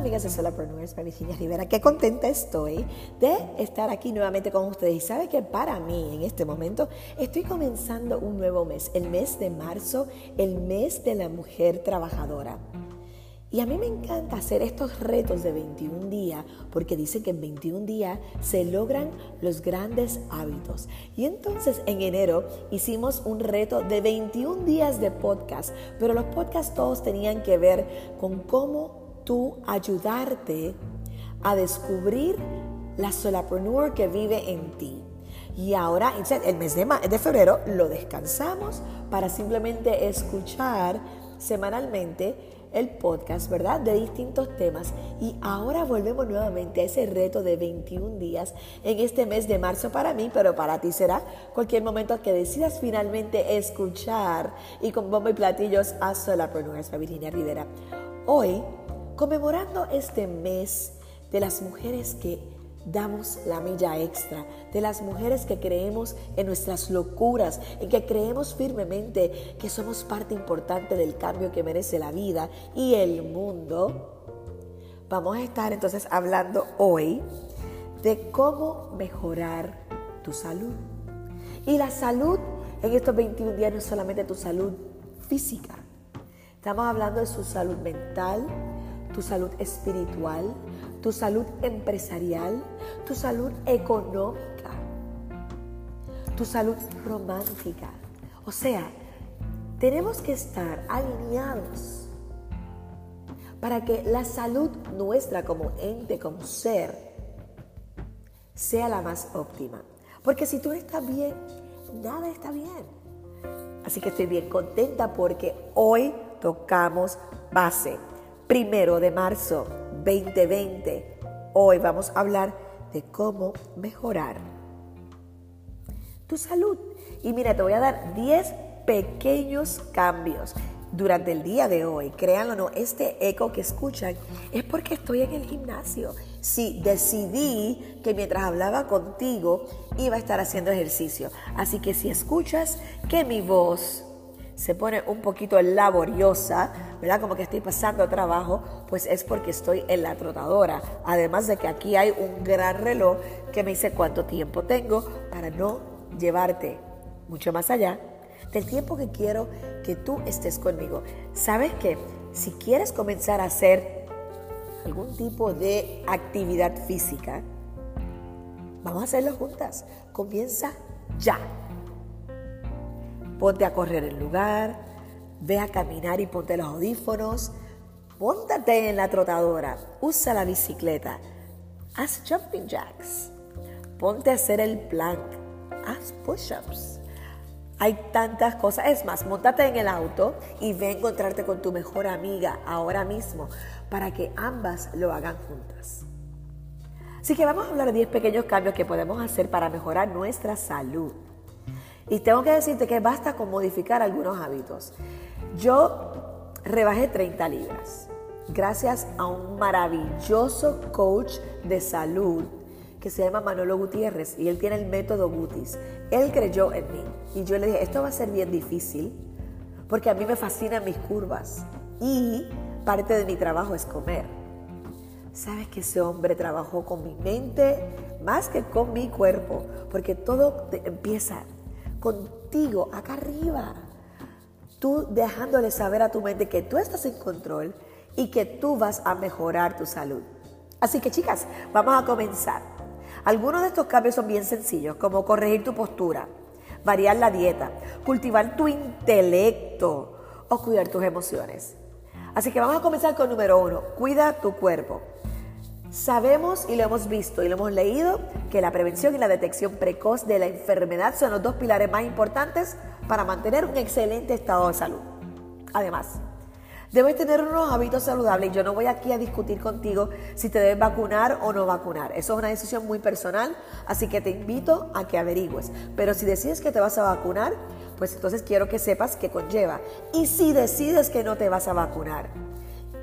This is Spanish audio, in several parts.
amigas de Solapreneurs, para Virginia Rivera. Qué contenta estoy de estar aquí nuevamente con ustedes. Y sabe que para mí en este momento estoy comenzando un nuevo mes, el mes de marzo, el mes de la mujer trabajadora. Y a mí me encanta hacer estos retos de 21 días porque dice que en 21 días se logran los grandes hábitos. Y entonces en enero hicimos un reto de 21 días de podcast, pero los podcasts todos tenían que ver con cómo tú ayudarte a descubrir la solapreneur que vive en ti. Y ahora, el mes de, de febrero, lo descansamos para simplemente escuchar semanalmente el podcast, ¿verdad? De distintos temas. Y ahora volvemos nuevamente a ese reto de 21 días en este mes de marzo para mí, pero para ti será cualquier momento que decidas finalmente escuchar y con bombo y platillos a Solapreneurs, Virginia Rivera. Hoy conmemorando este mes de las mujeres que damos la milla extra, de las mujeres que creemos en nuestras locuras, en que creemos firmemente que somos parte importante del cambio que merece la vida y el mundo, vamos a estar entonces hablando hoy de cómo mejorar tu salud. Y la salud en estos 21 días no es solamente tu salud física, estamos hablando de su salud mental, tu salud espiritual, tu salud empresarial, tu salud económica, tu salud romántica. O sea, tenemos que estar alineados para que la salud nuestra como ente, como ser, sea la más óptima. Porque si tú estás bien, nada está bien. Así que estoy bien contenta porque hoy tocamos base primero de marzo 2020. Hoy vamos a hablar de cómo mejorar tu salud. Y mira, te voy a dar 10 pequeños cambios durante el día de hoy. Créanlo o no, este eco que escuchan es porque estoy en el gimnasio. Sí, decidí que mientras hablaba contigo iba a estar haciendo ejercicio. Así que si escuchas que mi voz se pone un poquito laboriosa, ¿verdad? Como que estoy pasando trabajo, pues es porque estoy en la trotadora. Además de que aquí hay un gran reloj que me dice cuánto tiempo tengo para no llevarte mucho más allá del tiempo que quiero que tú estés conmigo. ¿Sabes qué? Si quieres comenzar a hacer algún tipo de actividad física, vamos a hacerlo juntas. Comienza ya ponte a correr el lugar, ve a caminar y ponte los audífonos, póntate en la trotadora, usa la bicicleta, haz jumping jacks, ponte a hacer el plank, haz push-ups. Hay tantas cosas. Es más, montate en el auto y ve a encontrarte con tu mejor amiga ahora mismo para que ambas lo hagan juntas. Así que vamos a hablar de 10 pequeños cambios que podemos hacer para mejorar nuestra salud. Y tengo que decirte que basta con modificar algunos hábitos. Yo rebajé 30 libras gracias a un maravilloso coach de salud que se llama Manolo Gutiérrez y él tiene el método Gutis. Él creyó en mí y yo le dije, esto va a ser bien difícil porque a mí me fascinan mis curvas y parte de mi trabajo es comer. Sabes que ese hombre trabajó con mi mente más que con mi cuerpo, porque todo empieza contigo acá arriba. Tú dejándole saber a tu mente que tú estás en control y que tú vas a mejorar tu salud. Así que chicas, vamos a comenzar. Algunos de estos cambios son bien sencillos, como corregir tu postura, variar la dieta, cultivar tu intelecto o cuidar tus emociones. Así que vamos a comenzar con número uno, cuida tu cuerpo. Sabemos y lo hemos visto y lo hemos leído que la prevención y la detección precoz de la enfermedad son los dos pilares más importantes para mantener un excelente estado de salud. Además, debes tener unos hábitos saludables yo no voy aquí a discutir contigo si te debes vacunar o no vacunar. Eso es una decisión muy personal, así que te invito a que averigües. Pero si decides que te vas a vacunar, pues entonces quiero que sepas qué conlleva. Y si decides que no te vas a vacunar,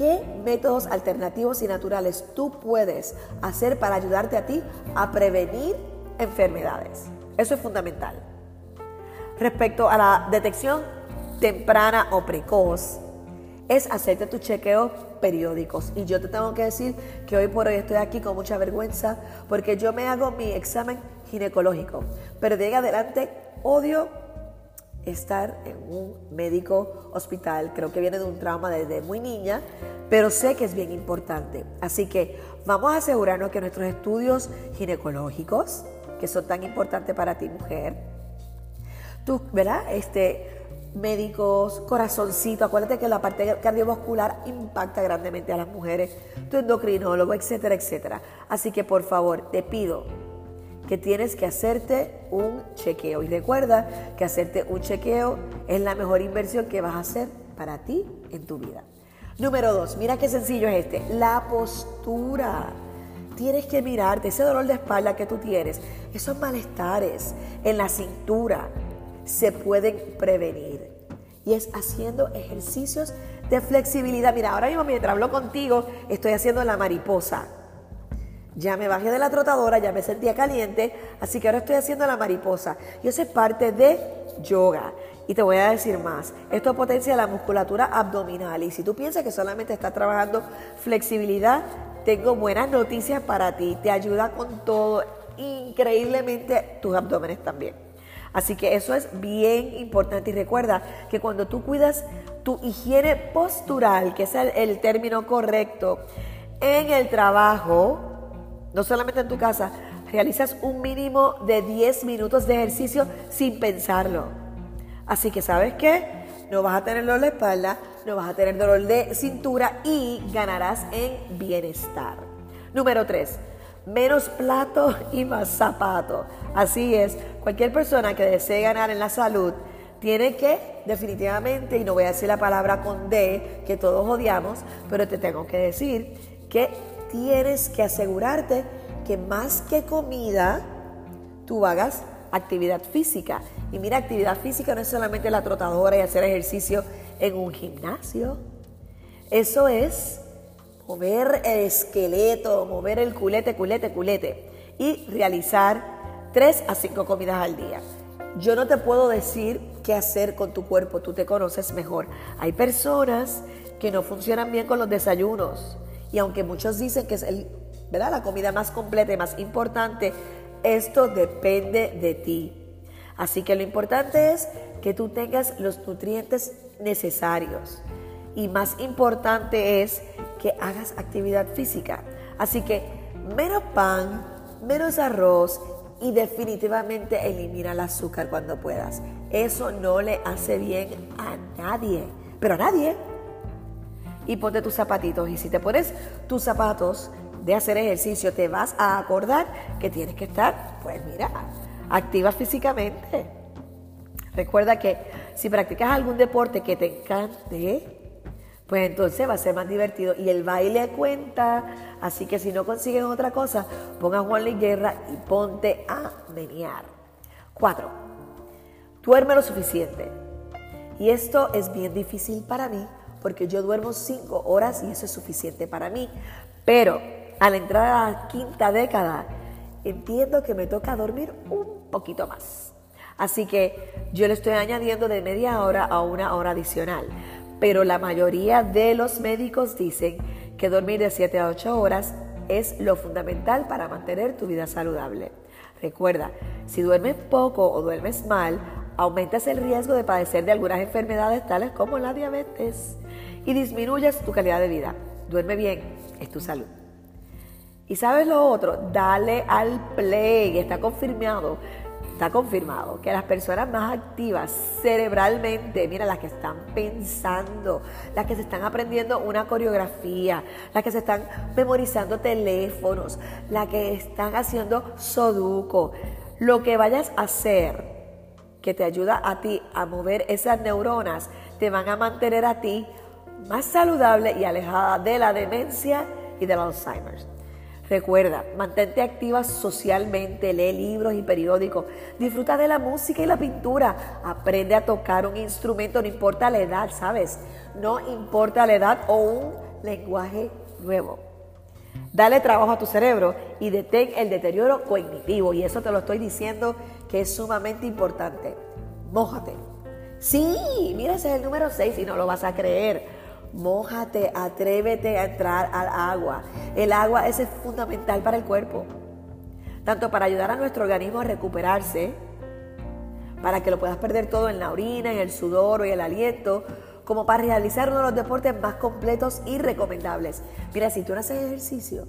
¿Qué métodos alternativos y naturales tú puedes hacer para ayudarte a ti a prevenir enfermedades? Eso es fundamental. Respecto a la detección temprana o precoz, es hacerte tus chequeos periódicos. Y yo te tengo que decir que hoy por hoy estoy aquí con mucha vergüenza porque yo me hago mi examen ginecológico. Pero de ahí adelante odio estar en un médico hospital. Creo que viene de un trauma desde muy niña, pero sé que es bien importante. Así que vamos a asegurarnos que nuestros estudios ginecológicos, que son tan importantes para ti, mujer, tú, ¿verdad? Este, médicos, corazoncito, acuérdate que la parte cardiovascular impacta grandemente a las mujeres, tu endocrinólogo, etcétera, etcétera. Así que por favor, te pido que tienes que hacerte un chequeo. Y recuerda que hacerte un chequeo es la mejor inversión que vas a hacer para ti en tu vida. Número dos, mira qué sencillo es este, la postura. Tienes que mirarte, ese dolor de espalda que tú tienes, esos malestares en la cintura, se pueden prevenir. Y es haciendo ejercicios de flexibilidad. Mira, ahora mismo mientras hablo contigo, estoy haciendo la mariposa. Ya me bajé de la trotadora, ya me sentía caliente, así que ahora estoy haciendo la mariposa. Y eso es parte de yoga. Y te voy a decir más, esto potencia la musculatura abdominal. Y si tú piensas que solamente estás trabajando flexibilidad, tengo buenas noticias para ti. Te ayuda con todo, increíblemente tus abdómenes también. Así que eso es bien importante y recuerda que cuando tú cuidas tu higiene postural, que es el, término correcto, en el trabajo, no solamente en tu casa, realizas un mínimo de 10 minutos de ejercicio sin pensarlo. Así que sabes qué, no vas a tener dolor de espalda, no vas a tener dolor de cintura y ganarás en bienestar. Número 3 menos plato y más zapato. Así es, cualquier persona que desee ganar en la salud tiene que definitivamente, y no voy a decir la palabra con D, que todos odiamos, pero te tengo que decir que tienes que asegurarte que más que comida, tú hagas actividad física. Y mira, actividad física no es solamente la trotadora y hacer ejercicio en un gimnasio. Eso es mover el esqueleto, mover el culete, culete, culete y realizar tres a cinco comidas al día. Yo no te puedo decir qué hacer con tu cuerpo, tú te conoces mejor. Hay personas que no funcionan bien con los desayunos y aunque muchos dicen que es el, ¿verdad? la comida más completa y más importante, esto depende de ti. Así que lo importante es que tú tengas los nutrientes necesarios y más importante es que hagas actividad física. Así que menos pan, menos arroz y definitivamente elimina el azúcar cuando puedas. Eso no le hace bien a nadie, pero a nadie. Y ponte tus zapatitos y si te pones tus zapatos de hacer ejercicio, te vas a acordar que tienes que estar, pues mira, activa físicamente. Recuerda que si practicas algún deporte que te encante, pues entonces va a ser más divertido. Y el baile cuenta, así que si no consigues otra cosa, ponga Juan Luis Guerra y ponte a menear. Cuatro, duerme lo suficiente. Y esto es bien difícil para mí, porque yo duermo cinco horas y eso es suficiente para mí. Pero al entrar a la quinta década, entiendo que me toca dormir un poquito más. Así que yo le estoy añadiendo de media hora a una hora adicional pero la mayoría de los médicos dicen que dormir de 7 a 8 horas es lo fundamental para mantener tu vida saludable. Recuerda, si duermes poco o duermes mal, aumentas el riesgo de padecer de algunas enfermedades tales como la diabetes y disminuyes tu calidad de vida. Duerme bien, es tu salud. Y sabes lo otro, dale al play, está confirmado Está confirmado que las personas más activas cerebralmente, mira, las que están pensando, las que se están aprendiendo una coreografía, las que se están memorizando teléfonos, las que están haciendo soduco, lo que vayas a hacer que te ayuda a ti a mover esas neuronas, te van a mantener a ti más saludable y alejada de la demencia y del Alzheimer. Recuerda, mantente activa socialmente, lee libros y periódicos, disfruta de la música y la pintura, aprende a tocar un instrumento, no importa la edad, ¿sabes? No importa la edad o un lenguaje nuevo. Dale trabajo a tu cerebro y detén el deterioro cognitivo. Y eso te lo estoy diciendo que es sumamente importante. Mójate. Sí, mira, ese es el número 6 y no lo vas a creer. Mójate, atrévete a entrar al agua. El agua es fundamental para el cuerpo, tanto para ayudar a nuestro organismo a recuperarse, para que lo puedas perder todo en la orina, en el sudor o el aliento, como para realizar uno de los deportes más completos y recomendables. Mira, si tú no haces ejercicio,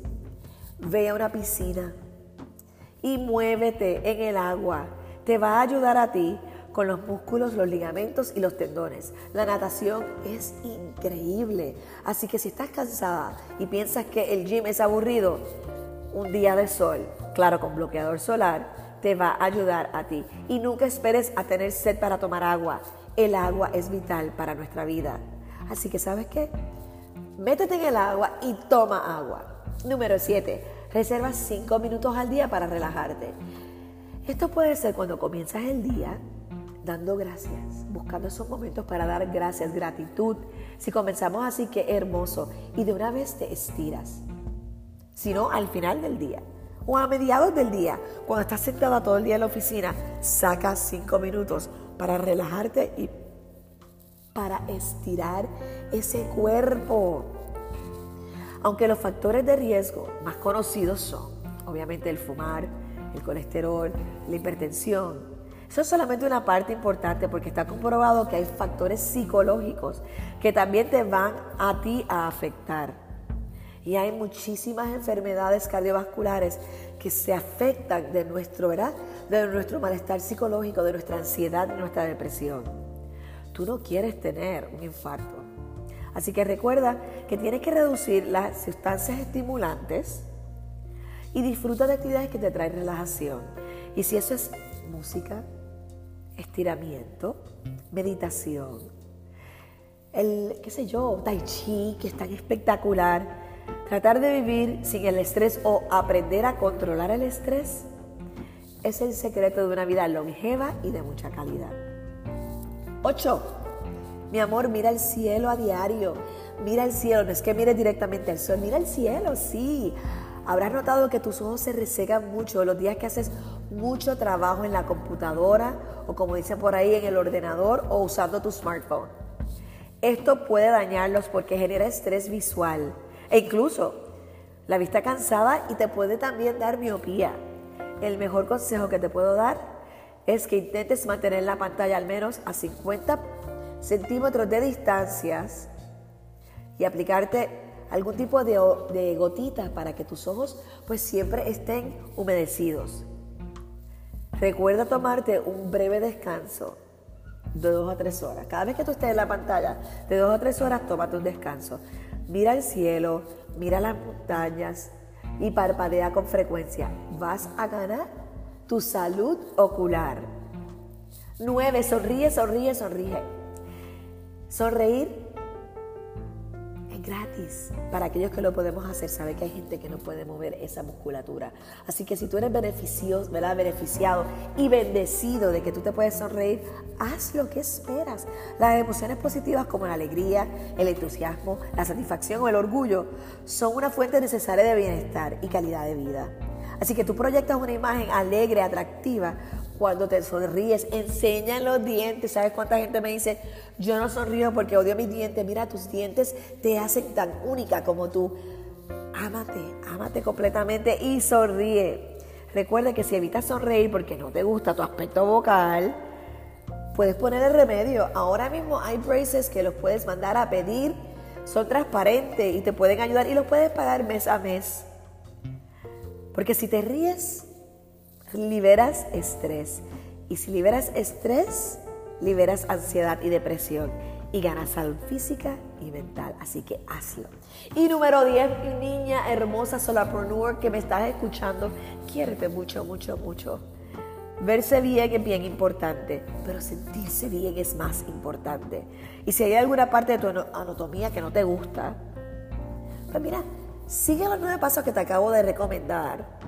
ve a una piscina y muévete en el agua. Te va a ayudar a ti con los músculos, los ligamentos y los tendones. La natación es increíble. Así que si estás cansada y piensas que el gym es aburrido, un día de sol, claro, con bloqueador solar, te va a ayudar a ti. Y nunca esperes a tener sed para tomar agua. El agua es vital para nuestra vida. Así que, ¿sabes qué? Métete en el agua y toma agua. Número 7. Reserva 5 minutos al día para relajarte. Esto puede ser cuando comienzas el día dando gracias, buscando esos momentos para dar gracias, gratitud. Si comenzamos así, qué hermoso. Y de una vez te estiras. Si no, al final del día o a mediados del día, cuando estás sentada todo el día en la oficina, saca cinco minutos para relajarte y para estirar ese cuerpo. Aunque los factores de riesgo más conocidos son, obviamente, el fumar, el colesterol, la hipertensión, eso es solamente una parte importante porque está comprobado que hay factores psicológicos que también te van a ti a afectar. Y hay muchísimas enfermedades cardiovasculares que se afectan de nuestro, ¿verdad? De nuestro malestar psicológico, de nuestra ansiedad, de nuestra depresión. Tú no quieres tener un infarto. Así que recuerda que tienes que reducir las sustancias estimulantes y disfruta de actividades que te traen relajación. Y si eso es música, estiramiento, meditación, el, qué sé yo, tai chi, que es tan espectacular. Tratar de vivir sin el estrés o aprender a controlar el estrés es el secreto de una vida longeva y de mucha calidad. 8. Mi amor, mira el cielo a diario. Mira el cielo, no es que mires directamente al sol, mira el cielo, sí. Habrás notado que tus ojos se resecan mucho los días que haces mucho trabajo en la computadora o como dicen por ahí en el ordenador o usando tu smartphone. Esto puede dañarlos porque genera estrés visual e incluso la vista cansada y te puede también dar miopía. El mejor consejo que te puedo dar es que intentes mantener la pantalla al menos a 50 centímetros de distancias y aplicarte algún tipo de, gotitas para que tus ojos pues siempre estén humedecidos. Recuerda tomarte un breve descanso de dos a tres horas. Cada vez que tú estés en la pantalla, de dos a tres horas, tómate un descanso. Mira el cielo, mira las montañas y parpadea con frecuencia. Vas a ganar tu salud ocular. Nueve, sonríe, sonríe, sonríe. Sonreír gratis. Para aquellos que lo podemos hacer, sabe que hay gente que no puede mover esa musculatura. Así que si tú eres beneficioso, ¿verdad? beneficiado y bendecido de que tú te puedes sonreír, haz lo que esperas. Las emociones positivas como la alegría, el entusiasmo, la satisfacción o el orgullo son una fuente necesaria de bienestar y calidad de vida. Así que tú proyectas una imagen alegre, atractiva, cuando te sonríes, enseña los dientes. ¿Sabes cuánta gente me dice, yo no sonrío porque odio mis dientes? Mira, tus dientes te hacen tan única como tú. Ámate, ámate completamente y sonríe. Recuerda que si evitas sonreír porque no te gusta tu aspecto vocal, puedes poner el remedio. Ahora mismo hay braces que los puedes mandar a pedir, son transparentes y te pueden ayudar y los puedes pagar mes a mes. Porque si te ríes, liberas estrés. Y si liberas estrés, liberas ansiedad y depresión. Y ganas salud física y mental. Así que hazlo. Y número 10, mi niña hermosa solapreneur que me estás escuchando, quiérete mucho, mucho, mucho. Verse bien es bien importante, pero sentirse bien es más importante. Y si hay alguna parte de tu anatomía que no te gusta, pues mira, sigue los nueve pasos que te acabo de recomendar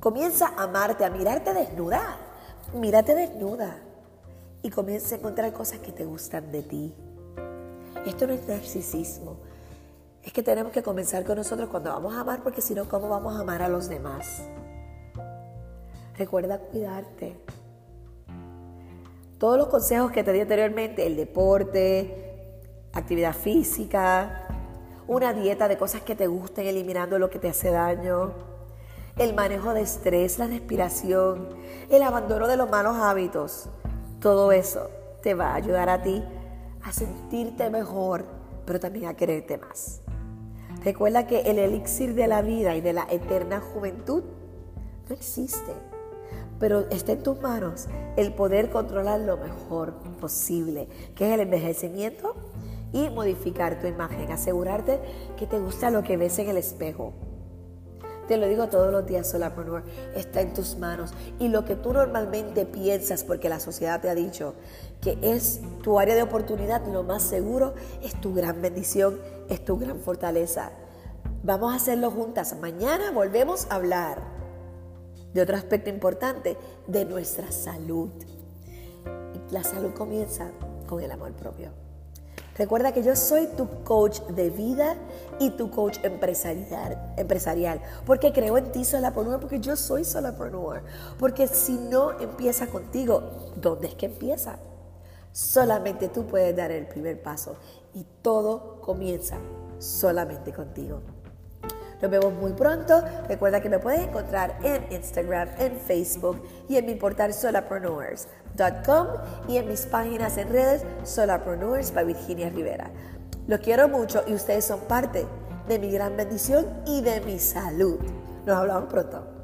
Comienza a amarte, a mirarte desnuda. Mírate desnuda. Y comienza a encontrar cosas que te gustan de ti. Esto no es narcisismo. Es que tenemos que comenzar con nosotros cuando vamos a amar, porque si no, ¿cómo vamos a amar a los demás? Recuerda cuidarte. Todos los consejos que te di anteriormente, el deporte, actividad física, una dieta de cosas que te gusten, eliminando lo que te hace daño, el manejo de estrés, la respiración, el abandono de los malos hábitos. Todo eso te va a ayudar a ti a sentirte mejor, pero también a quererte más. Recuerda que el elixir de la vida y de la eterna juventud no existe, pero está en tus manos el poder controlar lo mejor posible, que es el envejecimiento y modificar tu imagen, asegurarte que te gusta lo que ves en el espejo. Te lo digo todos los días, Solapreneur, está en tus manos. Y lo que tú normalmente piensas, porque la sociedad te ha dicho que es tu área de oportunidad, lo más seguro es tu gran bendición, es tu gran fortaleza. Vamos a hacerlo juntas. Mañana volvemos a hablar de otro aspecto importante, de nuestra salud. La salud comienza con el amor propio. Recuerda que yo soy tu coach de vida y tu coach empresarial, empresarial porque creo en ti solapreneur, porque yo soy solapreneur. Porque si no empieza contigo, ¿dónde es que empieza? Solamente tú puedes dar el primer paso y todo comienza solamente contigo. Nos vemos muy pronto. Recuerda que me puedes encontrar en Instagram, en Facebook y en mi portal solapreneurs.com y en mis páginas en redes Solapreneurs by Virginia Rivera. Los quiero mucho y ustedes son parte de mi gran bendición y de mi salud. Nos hablamos pronto.